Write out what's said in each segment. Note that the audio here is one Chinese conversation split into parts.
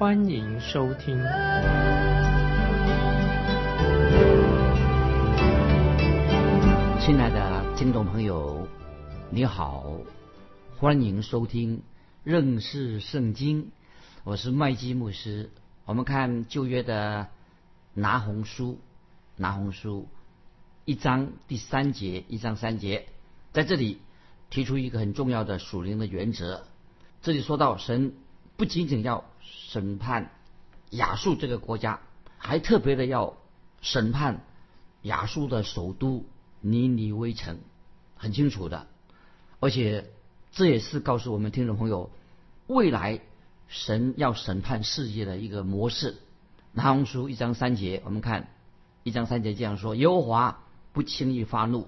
欢迎收听。亲爱的听众朋友，你好，欢迎收听认识圣经。我是麦基牧师。我们看旧约的拿红书，拿红书。一章第三节，一章三节，在这里提出一个很重要的属灵的原则。这里说到，神不仅仅要审判亚述这个国家，还特别的要审判亚述的首都尼尼微城，很清楚的。而且这也是告诉我们听众朋友，未来神要审判世界的一个模式。拿红书一章三节，我们看一章三节这样说：耶和华。不轻易发怒，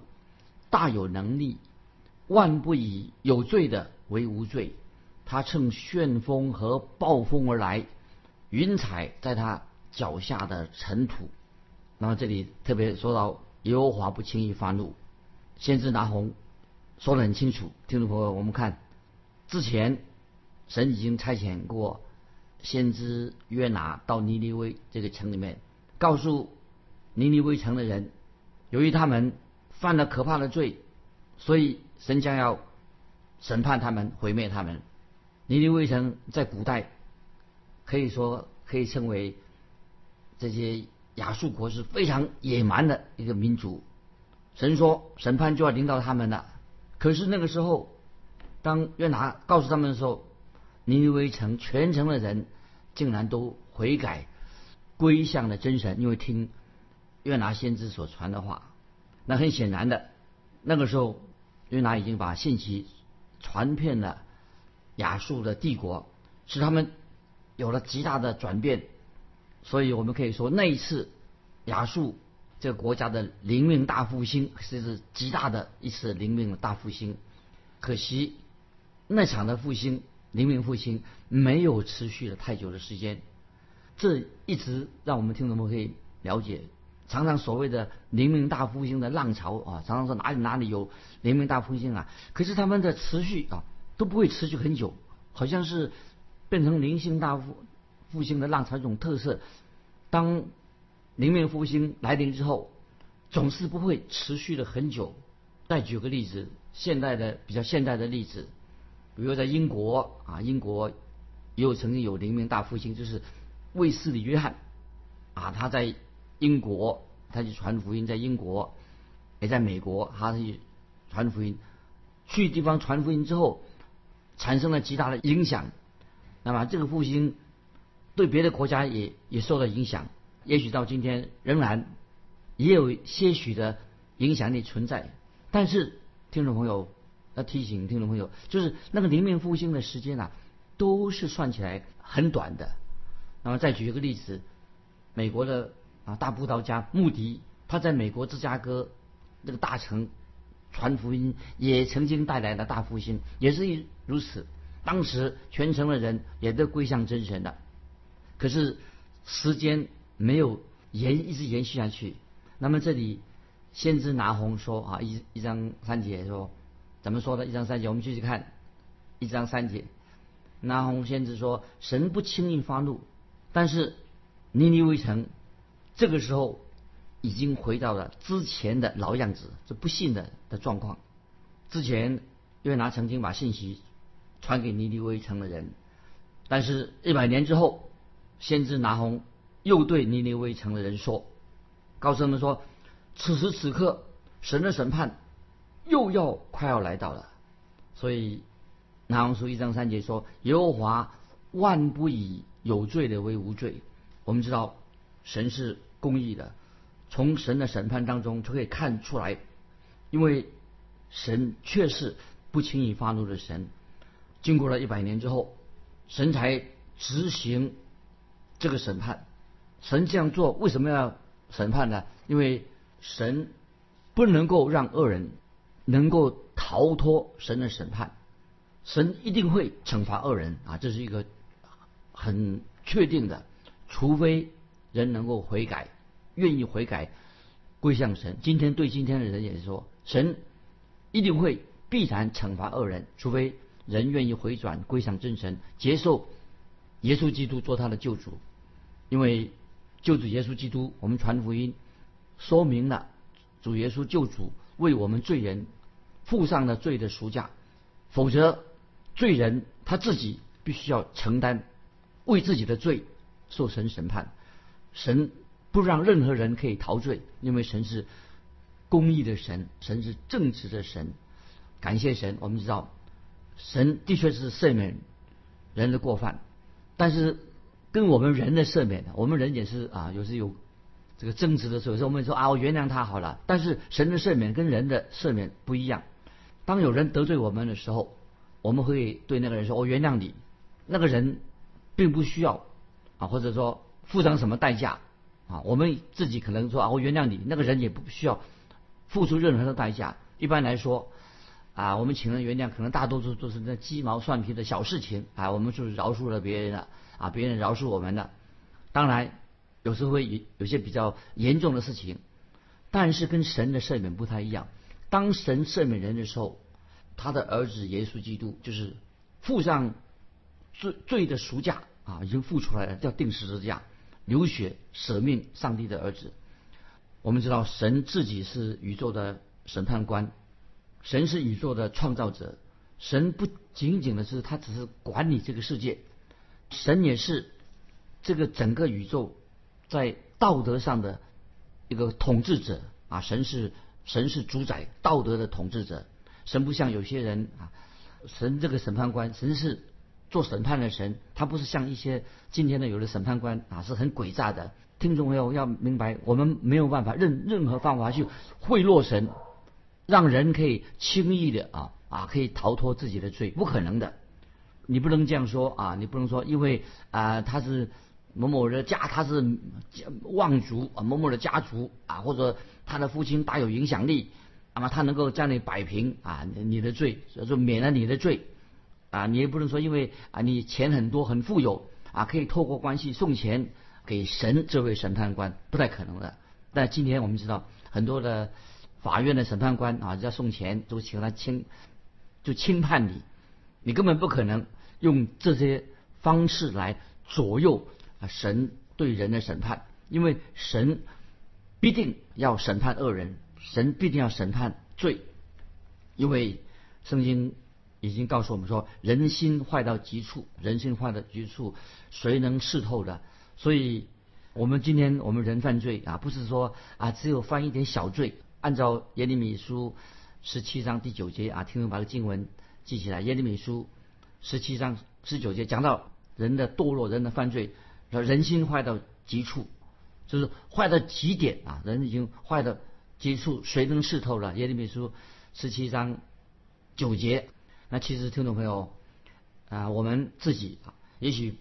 大有能力，万不以有罪的为无罪。他乘旋风和暴风而来，云彩在他脚下的尘土。那么这里特别说到耶和华不轻易发怒，先知拿红说得很清楚。听众朋友，我们看之前神已经差遣过先知约拿到尼尼微这个城里面，告诉尼尼微城的人。由于他们犯了可怕的罪，所以神将要审判他们，毁灭他们。尼尼微城在古代可以说可以称为这些亚述国是非常野蛮的一个民族。神说审判就要临到他们了。可是那个时候，当约拿告诉他们的时候，尼尼微城全城的人竟然都悔改归向了真神，因为听。约拿先知所传的话，那很显然的，那个时候约拿已经把信息传遍了亚述的帝国，使他们有了极大的转变。所以我们可以说，那一次亚述这个国家的灵命大复兴，是极大的一次灵命的大复兴。可惜那场的复兴，灵命复兴没有持续了太久的时间，这一直让我们听众们可以了解。常常所谓的灵命大复兴的浪潮啊，常常说哪里哪里有灵命大复兴啊，可是他们的持续啊都不会持续很久，好像是变成灵性大复复兴的浪潮一种特色。当灵命复兴来临之后，总是不会持续的很久。再举个例子，现代的比较现代的例子，比如在英国啊，英国也有曾经有灵命大复兴，就是卫斯理约翰啊，他在。英国，他去传福音，在英国，也在美国，他去传福音。去地方传福音之后，产生了极大的影响。那么这个复兴对别的国家也也受到影响。也许到今天仍然也有些许的影响力存在。但是听众朋友要提醒听众朋友，就是那个灵命复兴的时间啊，都是算起来很短的。那么再举一个例子，美国的。啊，大布道家穆迪，他在美国芝加哥那个大城传福音，也曾经带来了大复兴，也是一如此。当时全城的人也都归向真神了。可是时间没有延，一直延续下去。那么这里先知拿红说啊，一一张三节说怎么说的？一张三节，我们继续看一张三节。拿红先知说，神不轻易发怒，但是尼尼微城。这个时候，已经回到了之前的老样子，这不幸的的状况。之前约拿曾经把信息传给尼尼微城的人，但是一百年之后，先知拿红又对尼尼微城的人说，告诉他们说，此时此刻，神的审判又要快要来到了。所以拿红书一章三节说，耶和华万不以有罪的为无罪。我们知道。神是公义的，从神的审判当中就可以看出来，因为神确实不轻易发怒的神。经过了一百年之后，神才执行这个审判。神这样做为什么要审判呢？因为神不能够让恶人能够逃脱神的审判，神一定会惩罚恶人啊，这是一个很确定的，除非人能够悔改，愿意悔改归向神。今天对今天的人也是说，神一定会必然惩罚恶人，除非人愿意回转归向真神，接受耶稣基督做他的救主，因为救主耶稣基督，我们传福音说明了主耶稣救主为我们罪人付上了罪的赎价，否则罪人他自己必须要承担。为自己的罪受神审判，神不让任何人可以逃罪，因为神是公义的神，神是正直的神。感谢神，我们知道神的确是赦免人的过犯，但是跟我们人的赦免，我们人也是啊，有时有这个争执的时候，有时候我们说啊，我原谅他好了。但是神的赦免跟人的赦免不一样。当有人得罪我们的时候，我们会对那个人说：“我原谅你。”那个人。并不需要啊，或者说付上什么代价啊？我们自己可能说啊，我原谅你，那个人也不需要付出任何的代价。一般来说啊，我们请人原谅，可能大多数都是那鸡毛蒜皮的小事情啊，我们就是饶恕了别人了啊，别人饶恕我们了。当然，有时候会有有些比较严重的事情，但是跟神的赦免不太一样。当神赦免人的时候，他的儿子耶稣基督就是付上。罪罪的赎价啊，已经付出来了，叫定时之架，流血舍命，上帝的儿子。我们知道，神自己是宇宙的审判官，神是宇宙的创造者，神不仅仅的是他只是管理这个世界，神也是这个整个宇宙在道德上的一个统治者啊，神是神是主宰道德的统治者，神不像有些人啊，神这个审判官，神是。做审判的神，他不是像一些今天的有的审判官啊，是很诡诈的。听众朋友要明白，我们没有办法任任何方法去贿赂神，让人可以轻易的啊啊可以逃脱自己的罪，不可能的。你不能这样说啊，你不能说，因为啊他是某某的家，他是望族啊某某的家族啊，或者他的父亲大有影响力，那么他能够将你摆平啊你的罪，所以说免了你的罪。啊，你也不能说，因为啊，你钱很多，很富有啊，可以透过关系送钱给神这位审判官，不太可能的。但今天我们知道，很多的法院的审判官啊，要送钱都请他轻，就轻判你，你根本不可能用这些方式来左右啊神对人的审判，因为神必定要审判恶人，神必定要审判罪，因为圣经。已经告诉我们说，人心坏到极处，人心坏到极处，谁能视透的？所以，我们今天我们人犯罪啊，不是说啊只有犯一点小罪。按照耶利米书十七章第九节啊，听众把这经文记起来。耶利米书十七章十九节讲到人的堕落，人的犯罪，人心坏到极处，就是坏到极点啊，人已经坏到极处，谁能视透了？耶利米书十七章九节。那其实听众朋友啊，我们自己啊，也许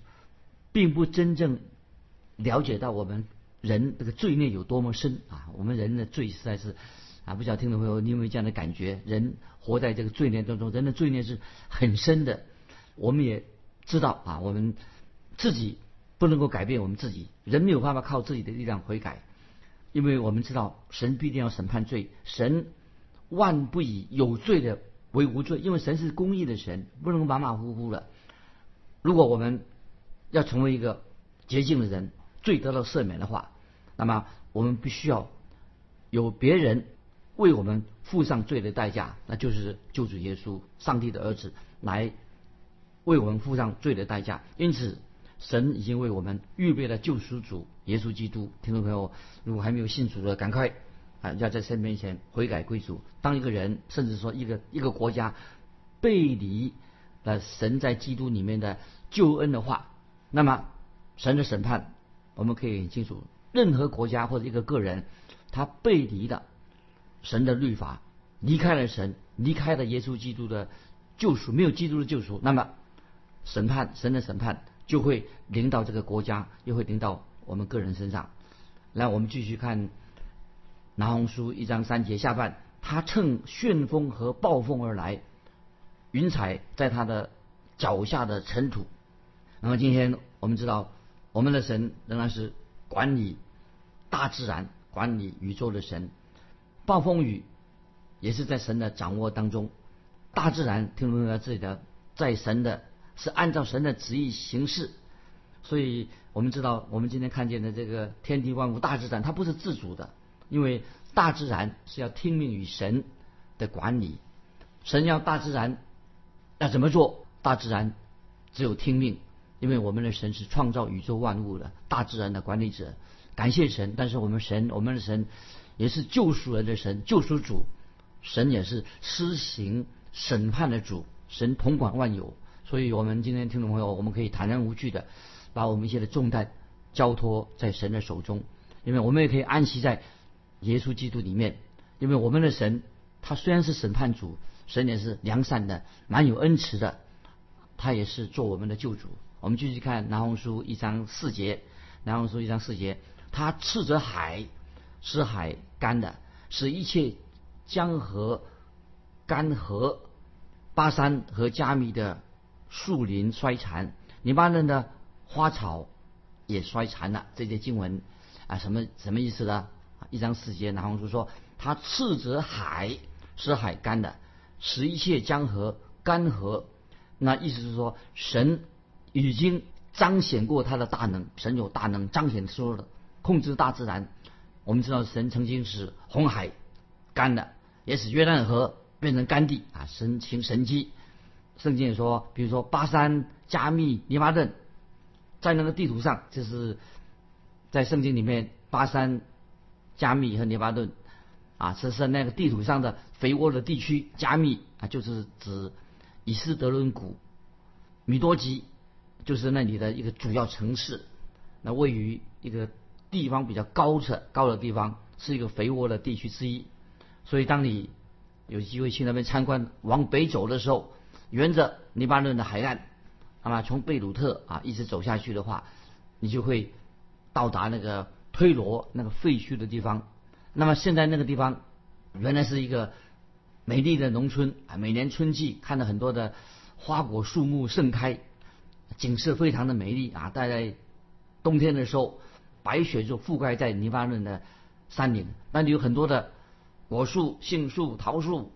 并不真正了解到我们人这个罪孽有多么深啊。我们人的罪实在是啊，不晓得听众朋友你有没有这样的感觉？人活在这个罪孽当中，人的罪孽是很深的。我们也知道啊，我们自己不能够改变我们自己，人没有办法靠自己的力量悔改，因为我们知道神必定要审判罪，神万不以有罪的。为无罪，因为神是公义的神，不能马马虎虎的。如果我们要成为一个洁净的人，罪得到赦免的话，那么我们必须要有别人为我们付上罪的代价，那就是救主耶稣，上帝的儿子来为我们付上罪的代价。因此，神已经为我们预备了救赎主耶稣基督。听众朋友，如果还没有信主的，赶快。啊，要在神面前悔改归主。当一个人，甚至说一个一个国家背离了神在基督里面的救恩的话，那么神的审判，我们可以很清楚：任何国家或者一个个人，他背离了神的律法，离开了神，离开了耶稣基督的救赎，没有基督的救赎，那么审判，神的审判就会临到这个国家，又会临到我们个人身上。来，我们继续看拿红书一章三节下半，他乘旋风和暴风而来，云彩在他的脚下的尘土。那么今天我们知道，我们的神仍然是管理大自然、管理宇宙的神。暴风雨也是在神的掌握当中。大自然听从了这里的，在神的是按照神的旨意行事。所以我们知道，我们今天看见的这个天地万物、大自然，它不是自主的，因为大自然是要听命于神的管理。神要大自然要怎么做，大自然只有听命，因为我们的神是创造宇宙万物的大自然的管理者。感谢神，但是我们神，我们的神也是救赎人的神，救赎主，神也是施行审判的主，神统管万有。所以我们今天听众朋友，我们可以坦然无惧的。把我们一些的重担交托在神的手中，因为我们也可以安息在耶稣基督里面，因为我们的神他虽然是审判主，神也是良善的，蛮有恩慈的，他也是做我们的救主。我们继续看南红书一章四节，南红书一章四节，他斥责海，使海干的，使一切江河干涸，巴山和加密的树林衰残，黎巴嫩的。花草也衰残了，这些经文啊，什么什么意思呢？一张四节，南红书说，他斥责海使海干的，使一切江河干涸。那意思是说，神已经彰显过他的大能，神有大能，彰显出了控制大自然。我们知道，神曾经使红海干的，也使约旦河变成干地啊，神行神迹。圣经也说，比如说巴山、加密、尼巴顿。在那个地图上，就是在圣经里面，巴山、加密和黎巴顿啊，这是那个地图上的肥沃的地区。加密啊，就是指以斯德伦谷，米多吉就是那里的一个主要城市。那位于一个地方比较高的高的地方，是一个肥沃的地区之一。所以，当你有机会去那边参观，往北走的时候，沿着黎巴嫩的海岸。那么从贝鲁特啊一直走下去的话，你就会到达那个推罗那个废墟的地方。那么现在那个地方原来是一个美丽的农村啊，每年春季看到很多的花果树木盛开，景色非常的美丽啊。但在冬天的时候，白雪就覆盖在黎巴嫩的山顶，那里有很多的果树、杏树、桃树、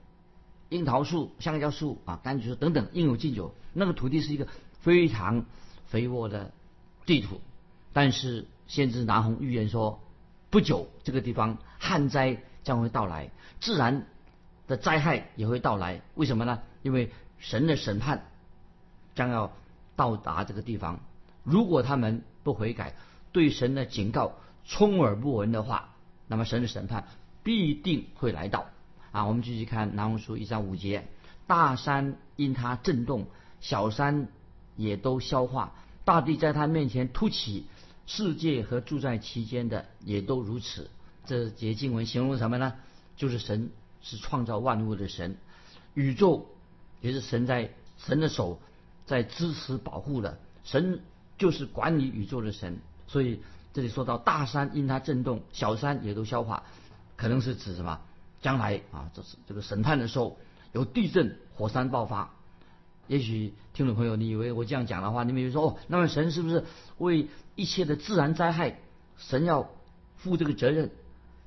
樱桃树、香蕉树啊、柑橘树等等，应有尽有。那个土地是一个。非常肥沃的地土，但是先知拿红预言说，不久这个地方旱灾将会到来，自然的灾害也会到来。为什么呢？因为神的审判将要到达这个地方。如果他们不悔改，对神的警告充耳不闻的话，那么神的审判必定会来到。啊，我们继续看南红书一章五节：大山因它震动，小山。也都消化，大地在他面前凸起，世界和住在其间的也都如此。这节经文形容什么呢？就是神是创造万物的神，宇宙也是神在神的手在支持保护的，神就是管理宇宙的神。所以这里说到大山因它震动，小山也都消化，可能是指什么？将来啊，这是这个审判的时候有地震、火山爆发。也许听众朋友，你以为我这样讲的话，你们就说哦，那么神是不是为一切的自然灾害，神要负这个责任？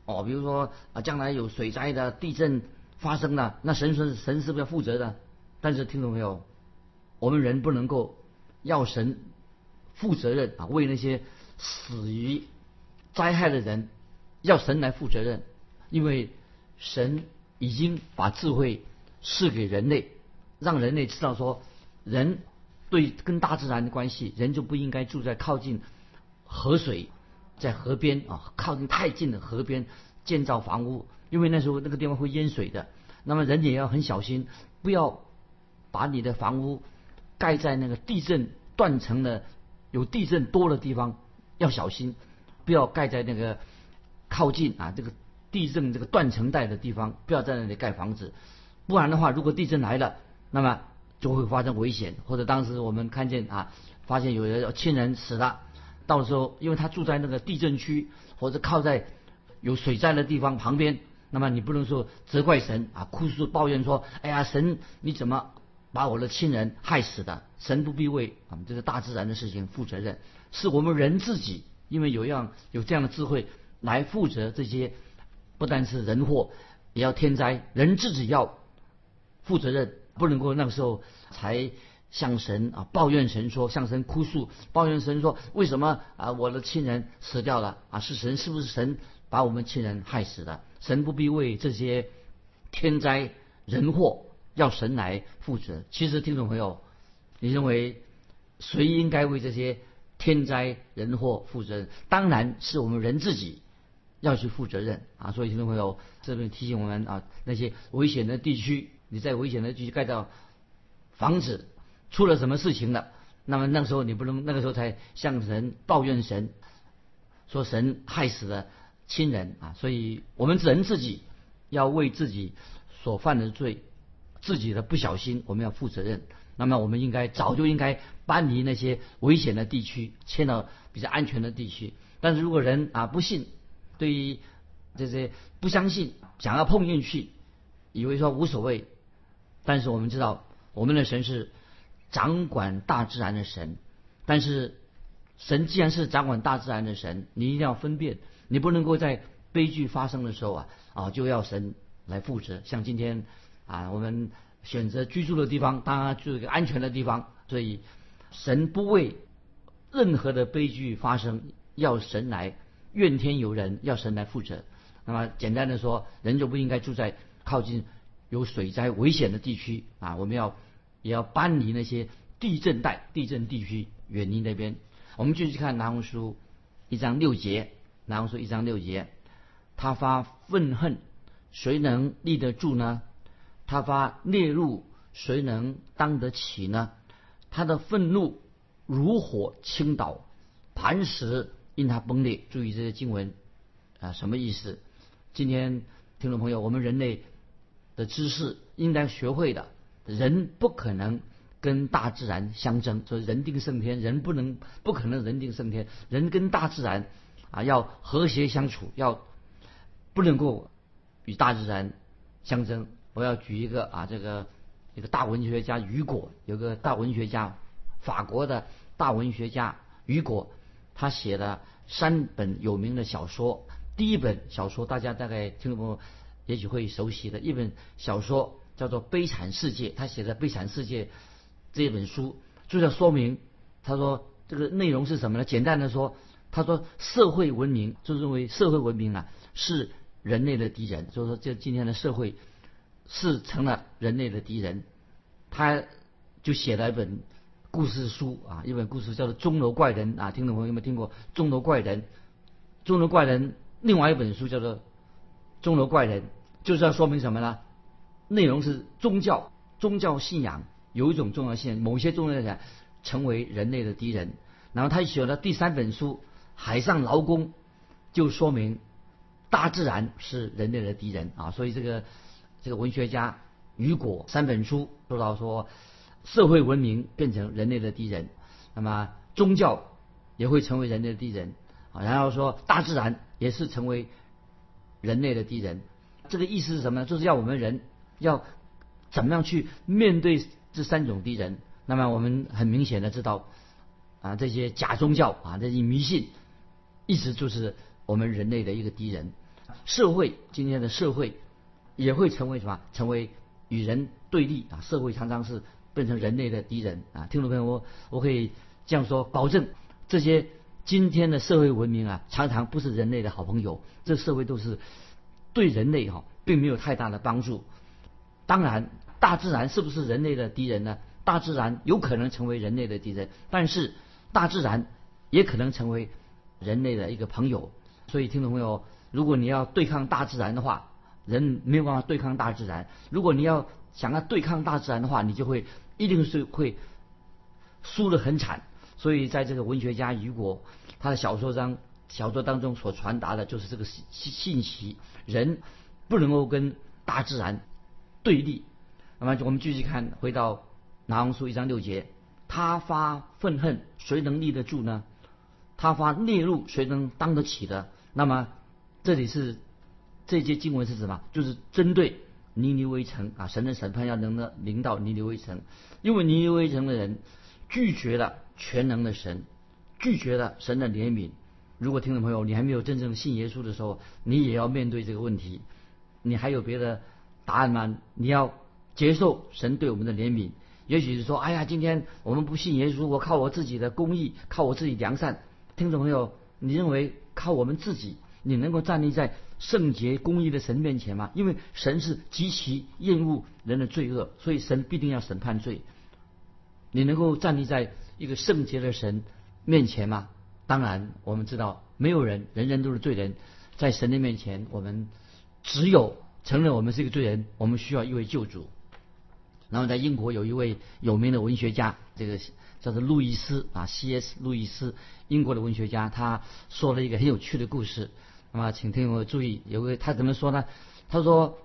哦，比如说啊，将来有水灾的、地震发生了，那神是神是不是要负责的？但是听众朋友，我们人不能够要神负责任啊，为那些死于灾害的人要神来负责任，因为神已经把智慧赐给人类。让人类知道说，人对跟大自然的关系，人就不应该住在靠近河水，在河边啊，靠近太近的河边建造房屋，因为那时候那个地方会淹水的。那么人也要很小心，不要把你的房屋盖在那个地震断层的、有地震多的地方，要小心，不要盖在那个靠近啊这个地震这个断层带的地方，不要在那里盖房子，不然的话，如果地震来了。那么就会发生危险，或者当时我们看见啊，发现有人亲人死了，到时候，因为他住在那个地震区或者靠在有水灾的地方旁边，那么你不能说责怪神啊，哭诉抱怨说：“哎呀，神你怎么把我的亲人害死的？”神不必为啊这个大自然的事情负责任，是我们人自己，因为有样有这样的智慧来负责这些，不单是人祸，也要天灾，人自己要负责任，不能够那个时候才。向神啊抱怨神说，向神哭诉抱怨神说，为什么啊我的亲人死掉了啊？是神是不是神把我们亲人害死的？神不必为这些天灾人祸要神来负责。其实听众朋友，你认为谁应该为这些天灾人祸负责任？当然是我们人自己要去负责任啊！所以听众朋友这边提醒我们啊，那些危险的地区，你在危险的地区盖造房子。出了什么事情了？那么那个时候你不能那个时候才向神抱怨神，说神害死了亲人啊！所以我们人自己要为自己所犯的罪、自己的不小心，我们要负责任。那么我们应该早就应该搬离那些危险的地区，迁到比较安全的地区。但是如果人啊不信，对于这些不相信，想要碰进去，以为说无所谓，但是我们知道我们的神是。掌管大自然的神，但是神既然是掌管大自然的神，你一定要分辨，你不能够在悲剧发生的时候啊啊就要神来负责。像今天啊，我们选择居住的地方，当然住一个安全的地方，所以神不为任何的悲剧发生，要神来怨天尤人，要神来负责。那么简单的说，人就不应该住在靠近有水灾危险的地区啊，我们要。也要搬离那些地震带、地震地区，远离那边。我们继续看南红书一章六节，南红书一章六节，他发愤恨，谁能立得住呢？他发烈怒，谁能当得起呢？他的愤怒如火倾倒，磐石因他崩裂。注意这些经文啊，什么意思？今天听众朋友，我们人类的知识应该学会的。人不可能跟大自然相争，所以人定胜天，人不能不可能人定胜天，人跟大自然啊要和谐相处，要不能够与大自然相争。我要举一个啊，这个一个大文学家雨果，有个大文学家，法国的大文学家雨果，他写了三本有名的小说。第一本小说大家大概听众朋友也许会熟悉的一本小说。叫做《悲惨世界》，他写的《悲惨世界》这本书，就在说明，他说这个内容是什么呢？简单的说，他说社会文明就认为社会文明啊是人类的敌人，就是说这今天的社会是成了人类的敌人。他就写了一本故事书啊，一本故事叫做《钟楼怪人》啊，听众朋友有没有听过《钟楼怪人》？《钟楼怪人》另外一本书叫做《钟楼怪人》，就是要说明什么呢？内容是宗教，宗教信仰有一种重要性，某些宗教信仰成为人类的敌人。然后他写了第三本书《海上劳工》，就说明大自然是人类的敌人啊。所以这个这个文学家雨果三本书说到说，社会文明变成人类的敌人，那么宗教也会成为人类的敌人啊。然后说大自然也是成为人类的敌人。这个意思是什么呢？就是要我们人。要怎么样去面对这三种敌人？那么我们很明显的知道，啊，这些假宗教啊，这些迷信，一直就是我们人类的一个敌人。社会今天的社会也会成为什么？成为与人对立啊！社会常常是变成人类的敌人啊！听众朋友，我我可以这样说，保证这些今天的社会文明啊，常常不是人类的好朋友。这社会都是对人类哈，并没有太大的帮助。当然，大自然是不是人类的敌人呢？大自然有可能成为人类的敌人，但是大自然也可能成为人类的一个朋友。所以，听众朋友，如果你要对抗大自然的话，人没有办法对抗大自然。如果你要想要对抗大自然的话，你就会一定是会输得很惨。所以，在这个文学家雨果他的小说中，小说当中所传达的就是这个信信息：人不能够跟大自然。对立，那么我们继续看，回到拿红书一章六节，他发愤恨，谁能立得住呢？他发烈怒，谁能当得起的？那么这里是这些经文是什么？就是针对尼尼微城啊，神的审判要能的领导尼尼微城，因为尼尼微城的人拒绝了全能的神，拒绝了神的怜悯。如果听众朋友你还没有真正信耶稣的时候，你也要面对这个问题。你还有别的答案吗？你要接受神对我们的怜悯。也许是说，哎呀，今天我们不信耶稣，我靠我自己的公义，靠我自己良善。听众朋友，你认为靠我们自己，你能够站立在圣洁公义的神面前吗？因为神是极其厌恶人的罪恶，所以神必定要审判罪。你能够站立在一个圣洁的神面前吗？当然，我们知道没有人，人人都是罪人，在神的面前，我们只有承认我们是一个罪人，我们需要一位救主。然后在英国有一位有名的文学家，这个叫做路易斯啊，C.S. 路易斯，英国的文学家，他说了一个很有趣的故事。那么，请听我注意，有个他怎么说呢？他说，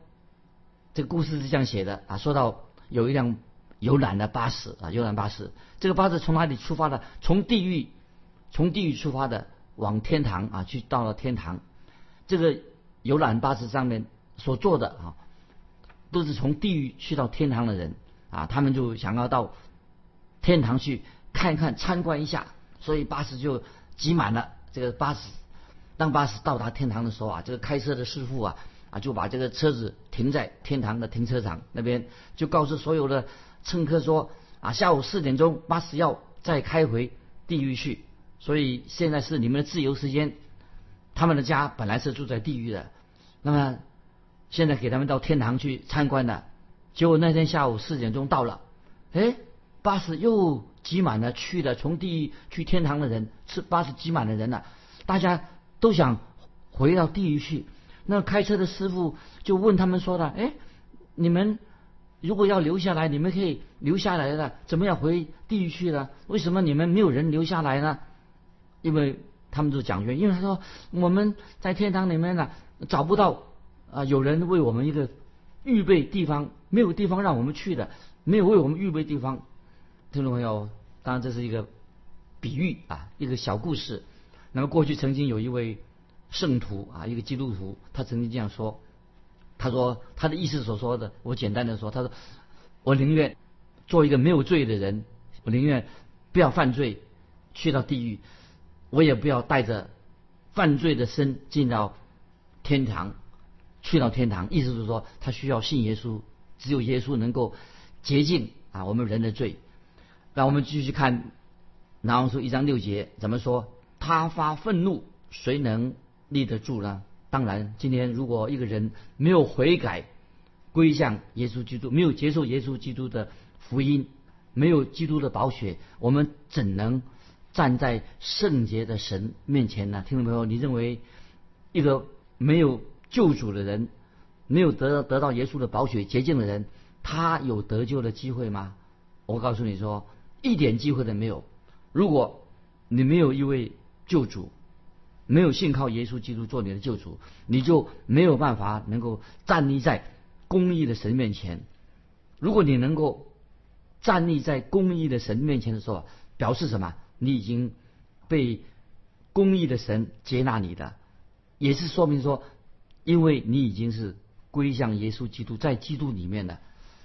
这个故事是这样写的啊，说到有一辆游览的巴士啊，游览巴士，这个巴士从哪里出发的？从地狱，从地狱出发的，往天堂啊，去到了天堂。这个游览巴士上面所坐的啊。都是从地狱去到天堂的人啊，他们就想要到天堂去看一看、参观一下，所以巴士就挤满了。这个巴士当巴士到达天堂的时候啊，这个开车的师傅啊啊就把这个车子停在天堂的停车场那边，就告诉所有的乘客说啊，下午四点钟巴士要再开回地狱去，所以现在是你们的自由时间。他们的家本来是住在地狱的，那么。现在给他们到天堂去参观了，结果那天下午四点钟到了，哎，巴士又挤满了去的从地狱去天堂的人，是巴士挤满了人了，大家都想回到地狱去。那开车的师傅就问他们说的：“哎，你们如果要留下来，你们可以留下来的，怎么样回地狱去呢？为什么你们没有人留下来呢？”因为他们都讲究，因为他说我们在天堂里面呢找不到。啊！有人为我们一个预备地方，没有地方让我们去的，没有为我们预备地方。听众朋友，当然这是一个比喻啊，一个小故事。那么过去曾经有一位圣徒啊，一个基督徒，他曾经这样说：他说他的意思所说的，我简单的说，他说我宁愿做一个没有罪的人，我宁愿不要犯罪，去到地狱，我也不要带着犯罪的身进到天堂。去到天堂，意思是说他需要信耶稣，只有耶稣能够洁净啊我们人的罪。让我们继续看拿红书一章六节怎么说？他发愤怒，谁能立得住呢？当然，今天如果一个人没有悔改，归向耶稣基督，没有接受耶稣基督的福音，没有基督的宝血，我们怎能站在圣洁的神面前呢？听众朋友，你认为一个没有？救主的人没有得得到耶稣的宝血洁净的人，他有得救的机会吗？我告诉你说，一点机会都没有。如果你没有一位救主，没有信靠耶稣基督做你的救主，你就没有办法能够站立在公义的神面前。如果你能够站立在公义的神面前的时候，表示什么？你已经被公义的神接纳你的，也是说明说。因为你已经是归向耶稣基督，在基督里面的，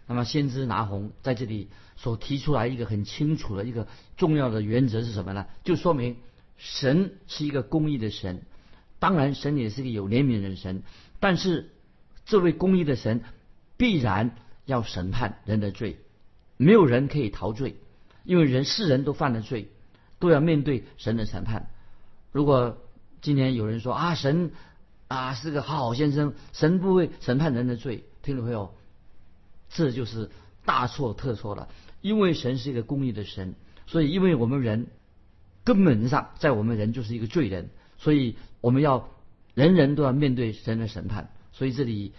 那么先知拿红在这里所提出来一个很清楚的一个重要的原则是什么呢？就说明神是一个公义的神，当然神也是个有怜悯的神，但是这位公义的神必然要审判人的罪，没有人可以逃罪，因为人世人都犯了罪，都要面对神的审判。如果今天有人说啊神。啊，是个好先生，神不会审判人的罪，听众朋友，这就是大错特错了。因为神是一个公义的神，所以因为我们人根本上在我们人就是一个罪人，所以我们要人人都要面对神的审判。所以这里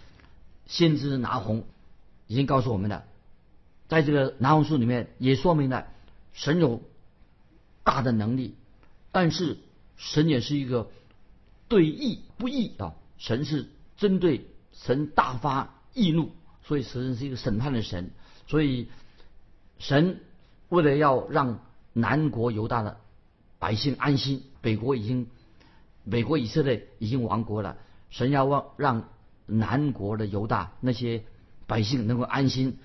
先知拿红已经告诉我们了，在这个拿红书里面也说明了神有大的能力，但是神也是一个。对义不义啊！神是针对神大发义怒，所以神是一个审判的神。所以神为了要让南国犹大的百姓安心。北国已经，美国以色列已经亡国了，神要让让南国的犹大那些百姓能够安心，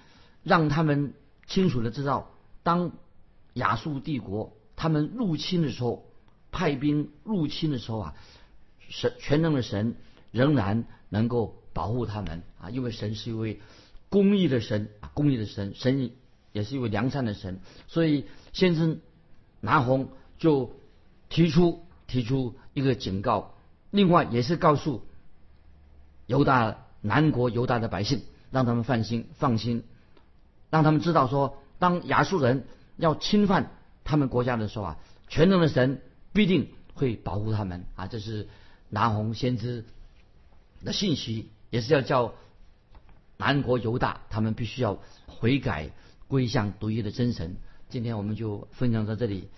让他们清楚的知道，当亚述帝国他们入侵的时候，派兵入侵的时候啊，神全能的神仍然能够保护他们啊，因为神是一位公义的神啊，公义的神，神也是一位良善的神，所以先生拿红就提出提出一个警告，另外也是告诉犹大南国犹大的百姓，让他们放心放心，让他们知道说，当亚述人要侵犯他们国家的时候啊，全能的神必定会保护他们啊，这是拿红先知的信息，也是要叫南国犹大他们必须要悔改归向独一的真神。今天我们就分享到这里。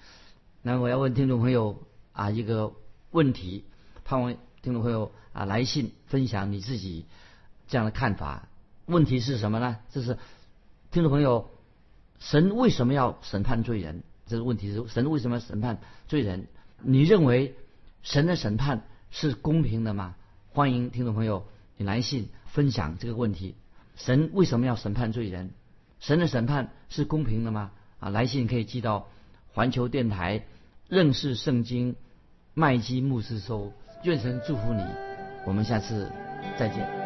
那我要问听众朋友啊一个问题，盼望听众朋友啊来信分享你自己这样的看法。问题是什么呢？就是听众朋友，神为什么要审判罪人？这个问题是神为什么要审判罪人？你认为神的审判是公平的吗？欢迎听众朋友你来信分享这个问题。神为什么要审判罪人？神的审判是公平的吗？啊，来信可以寄到环球电台认识圣经麦基牧师收。愿神祝福你，我们下次再见。